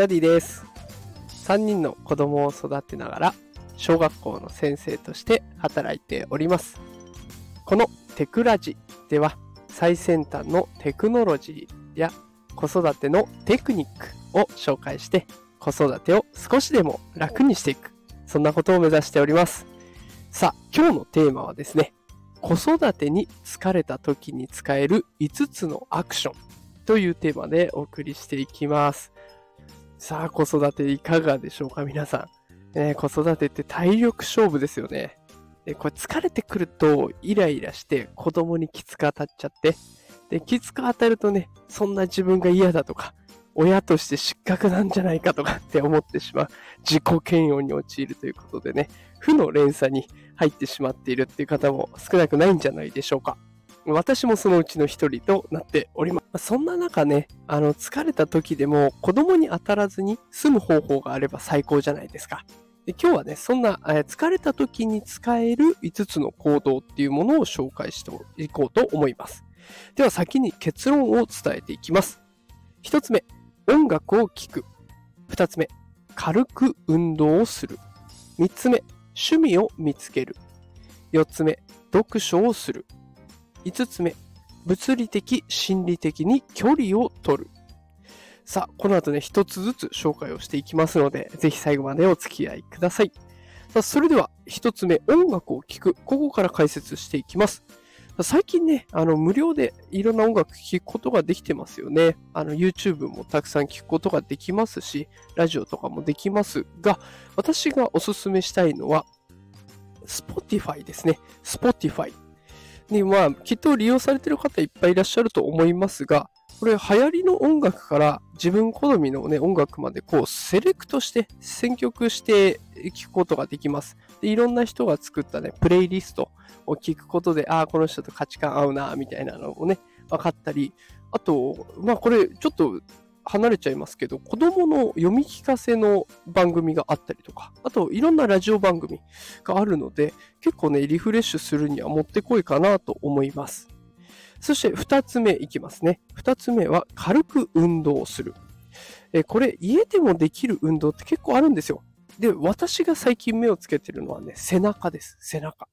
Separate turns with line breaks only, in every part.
ダディです。3人の子供を育てながら、小学校の先生として働いております。このテクラジでは、最先端のテクノロジーや子育てのテクニックを紹介して、子育てを少しでも楽にしていく。そんなことを目指しております。さあ、今日のテーマはですね、子育てに疲れた時に使える5つのアクションというテーマでお送りしていきます。さあ、子育ていかがでしょうか、皆さん。ね、子育てって体力勝負ですよね。でこれ疲れてくるとイライラして子供にきつく当たっちゃって、で、きつく当たるとね、そんな自分が嫌だとか、親として失格なんじゃないかとか って思ってしまう自己嫌悪に陥るということでね、負の連鎖に入ってしまっているっていう方も少なくないんじゃないでしょうか。私もそのうちの一人となっております。そんな中ね、あの、疲れた時でも子供に当たらずに済む方法があれば最高じゃないですか。で今日はね、そんな、え疲れた時に使える5つの行動っていうものを紹介していこうと思います。では先に結論を伝えていきます。1つ目、音楽を聴く。2つ目、軽く運動をする。3つ目、趣味を見つける。4つ目、読書をする。5つ目、物理的、心理的に距離を取る。さあ、この後ね、一つずつ紹介をしていきますので、ぜひ最後までお付き合いください。さあ、それでは、一つ目、音楽を聴く。ここから解説していきます。最近ね、あの、無料でいろんな音楽聴くことができてますよね。YouTube もたくさん聴くことができますし、ラジオとかもできますが、私がおすすめしたいのは、Spotify ですね。Spotify。で、まあ、きっと利用されてる方いっぱいいらっしゃると思いますが、これ流行りの音楽から自分好みのね、音楽までこうセレクトして選曲して聴くことができます。で、いろんな人が作ったね、プレイリストを聞くことで、ああ、この人と価値観合うな、みたいなのをね、分かったり、あと、まあこれちょっと離れちゃいますけど、子供の読み聞かせの番組があったりとか、あといろんなラジオ番組があるので、結構ね、リフレッシュするにはもってこいかなと思います。そして二つ目いきますね。二つ目は軽く運動をする。えこれ家でもできる運動って結構あるんですよ。で、私が最近目をつけてるのはね、背中です。背中。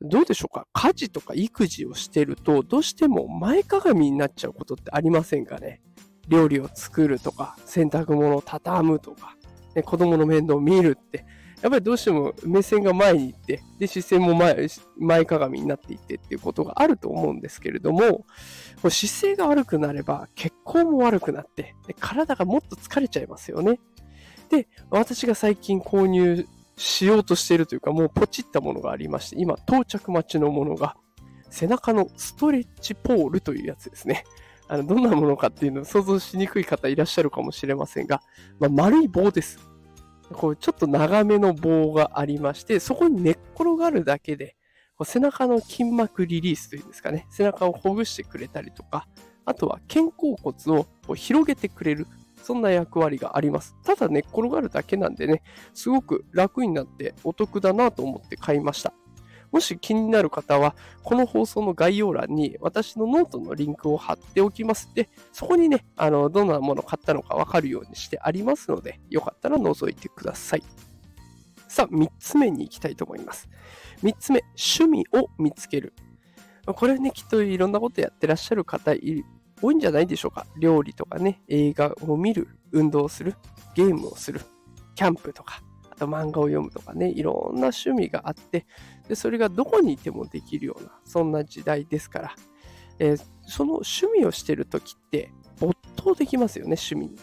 どうでしょうか？家事とか育児をしてると、どうしても前かがみになっちゃうことってありませんかね？料理を作るとか、洗濯物を畳むとか、ね、子供の面倒を見るって、やっぱりどうしても目線が前に行って、で、視線も前、前かがみになっていってっていうことがあると思うんですけれども、こ姿勢が悪くなれば血行も悪くなって、体がもっと疲れちゃいますよね。で、私が最近購入しようとしているというか、もうポチったものがありまして、今到着待ちのものが、背中のストレッチポールというやつですね。あの、どんなものかっていうのを想像しにくい方いらっしゃるかもしれませんが、まあ、丸い棒です。こう、ちょっと長めの棒がありまして、そこに寝っ転がるだけで、こう背中の筋膜リリースというんですかね、背中をほぐしてくれたりとか、あとは肩甲骨をこう広げてくれる、そんな役割があります。ただ寝っ転がるだけなんでね、すごく楽になってお得だなと思って買いました。もし気になる方は、この放送の概要欄に私のノートのリンクを貼っておきます。で、そこにね、あの、どんなものを買ったのかわかるようにしてありますので、よかったら覗いてください。さあ、3つ目に行きたいと思います。3つ目、趣味を見つける。これね、きっといろんなことやってらっしゃる方多いんじゃないでしょうか。料理とかね、映画を見る、運動する、ゲームをする、キャンプとか、あと漫画を読むとかね、いろんな趣味があって、でそれがどこにいてもできるような、そんな時代ですから、えーその趣味をしてるときって没頭できますよね、趣味に。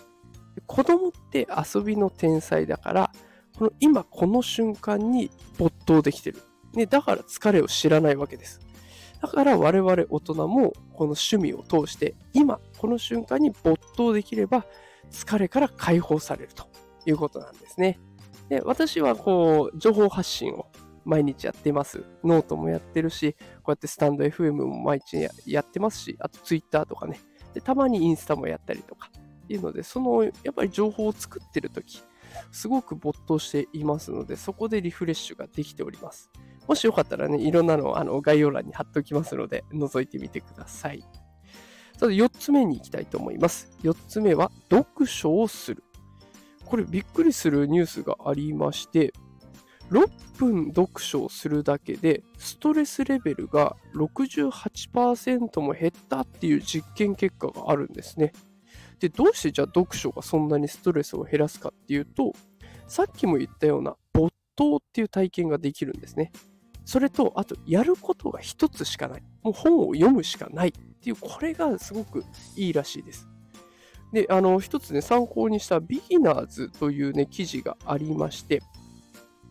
子供って遊びの天才だから、この今この瞬間に没頭できてる。ね、だから疲れを知らないわけです。だから我々大人もこの趣味を通して今この瞬間に没頭できれば疲れから解放されるということなんですね。で私はこう情報発信を毎日やってます。ノートもやってるし、こうやってスタンド FM も毎日やってますし、あと Twitter とかね。で、たまにインスタもやったりとか。いうので、その、やっぱり情報を作ってるとき、すごく没頭していますので、そこでリフレッシュができております。もしよかったらね、いろんなのあの概要欄に貼っておきますので、覗いてみてください。さて、4つ目に行きたいと思います。4つ目は、読書をする。これびっくりするニュースがありまして、6分読書をするだけでストレスレベルが68%も減ったっていう実験結果があるんですね。で、どうしてじゃあ読書がそんなにストレスを減らすかっていうと、さっきも言ったような没頭っていう体験ができるんですね。それと、あと、やることが一つしかない。もう本を読むしかないっていう、これがすごくいいらしいです。で、あの、一つね、参考にしたビギナーズというね、記事がありまして、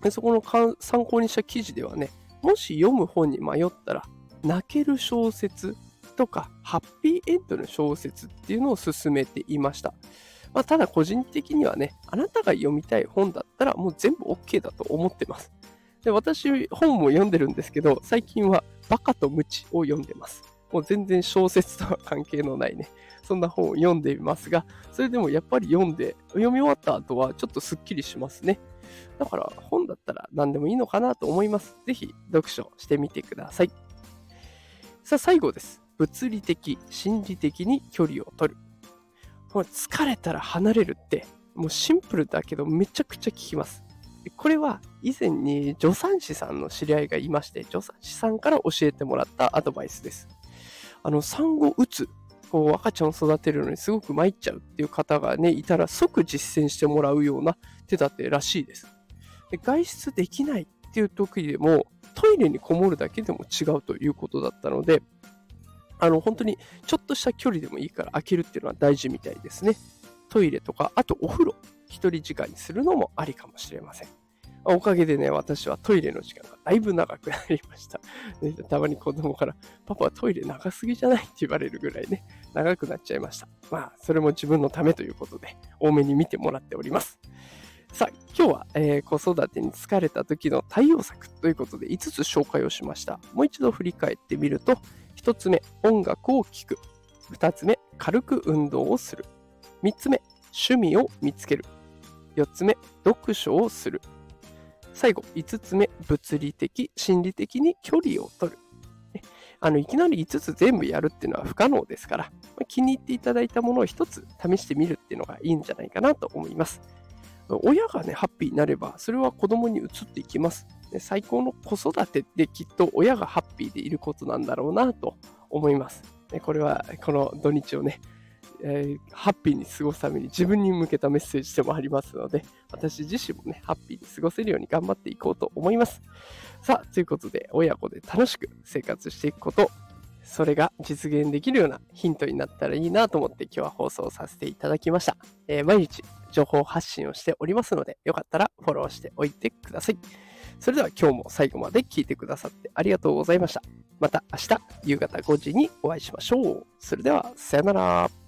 でそこの参考にした記事ではね、もし読む本に迷ったら、泣ける小説とか、ハッピーエンドの小説っていうのを勧めていました。まあ、ただ個人的にはね、あなたが読みたい本だったらもう全部 OK だと思ってます。で私、本も読んでるんですけど、最近はバカとムチを読んでます。もう全然小説とは関係のないね、そんな本を読んでいますが、それでもやっぱり読んで、読み終わった後はちょっとスッキリしますね。だから本だったら何でもいいのかなと思います。ぜひ読書してみてください。さあ最後です。物理的、心理的に距離を取る。もう疲れたら離れるって、もうシンプルだけどめちゃくちゃ効きます。これは以前に助産師さんの知り合いがいまして、助産師さんから教えてもらったアドバイスです。あの、産後うつ、こう赤ちゃんを育てるのにすごく参っちゃうっていう方がね、いたら即実践してもらうような手立てらしいです。で外出できないっていう時でも、トイレにこもるだけでも違うということだったので、あの、本当にちょっとした距離でもいいから開けるっていうのは大事みたいですね。トイレとか、あとお風呂、一人時間にするのもありかもしれません。おかげでね、私はトイレの時間がだいぶ長くなりました。たまに子供から、パパはトイレ長すぎじゃないって言われるぐらいね、長くなっちゃいました。まあ、それも自分のためということで、多めに見てもらっております。さあ、今日は、えー、子育てに疲れた時の対応策ということで5つ紹介をしました。もう一度振り返ってみると、1つ目、音楽を聴く。2つ目、軽く運動をする。3つ目、趣味を見つける。4つ目、読書をする。最後、5つ目、物理的、心理的に距離を取る。あのいきなり5つ全部やるっていうのは不可能ですから、ま気に入っていただいたものを1つ試してみるっていうのがいいんじゃないかなと思います。親がね、ハッピーになれば、それは子供に移っていきます。最高の子育てってきっと親がハッピーでいることなんだろうなと思います。これはこの土日をね、えー、ハッピーに過ごすために自分に向けたメッセージでもありますので、私自身もね、ハッピーに過ごせるように頑張っていこうと思います。さあ、ということで、親子で楽しく生活していくこと、それが実現できるようなヒントになったらいいなと思って今日は放送させていただきました。えー、毎日情報発信をしておりますので、よかったらフォローしておいてください。それでは今日も最後まで聞いてくださってありがとうございました。また明日夕方5時にお会いしましょう。それでは、さよなら。